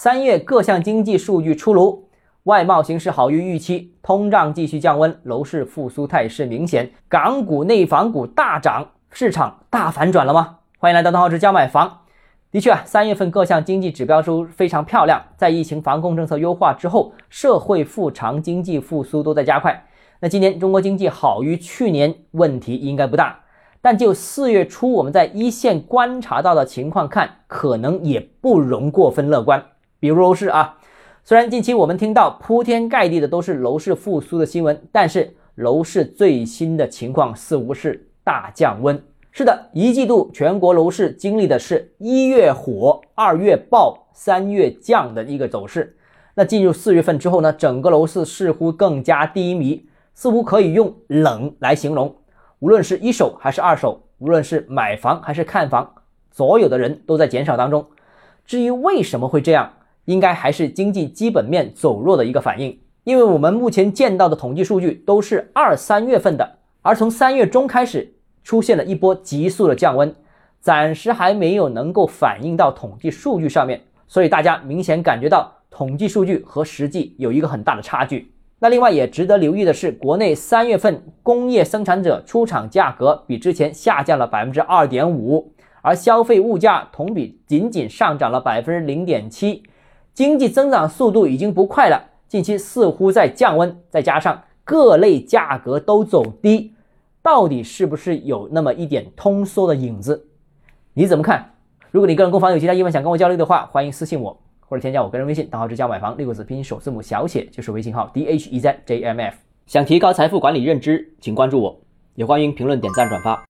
三月各项经济数据出炉，外贸形势好于预期，通胀继续降温，楼市复苏态势明显，港股、内房股大涨，市场大反转了吗？欢迎来到东浩之家买房。的确啊，三月份各项经济指标都非常漂亮，在疫情防控政策优化之后，社会复常、经济复苏都在加快。那今年中国经济好于去年，问题应该不大。但就四月初我们在一线观察到的情况看，可能也不容过分乐观。比如楼市啊，虽然近期我们听到铺天盖地的都是楼市复苏的新闻，但是楼市最新的情况似乎是大降温。是的，一季度全国楼市经历的是一月火、二月爆、三月降的一个走势。那进入四月份之后呢，整个楼市似乎更加低迷，似乎可以用冷来形容。无论是一手还是二手，无论是买房还是看房，所有的人都在减少当中。至于为什么会这样，应该还是经济基本面走弱的一个反应。因为我们目前见到的统计数据都是二三月份的，而从三月中开始出现了一波急速的降温，暂时还没有能够反映到统计数据上面，所以大家明显感觉到统计数据和实际有一个很大的差距。那另外也值得留意的是，国内三月份工业生产者出厂价格比之前下降了百分之二点五，而消费物价同比仅仅上涨了百分之零点七，经济增长速度已经不快了，近期似乎在降温，再加上各类价格都走低，到底是不是有那么一点通缩的影子？你怎么看？如果你个人购房有其他疑问想跟我交流的话，欢迎私信我。或者添加我个人微信，账号之家买房六个字拼音首字母小写就是微信号 d h e z j m f。想提高财富管理认知，请关注我，也欢迎评论、点赞、转发。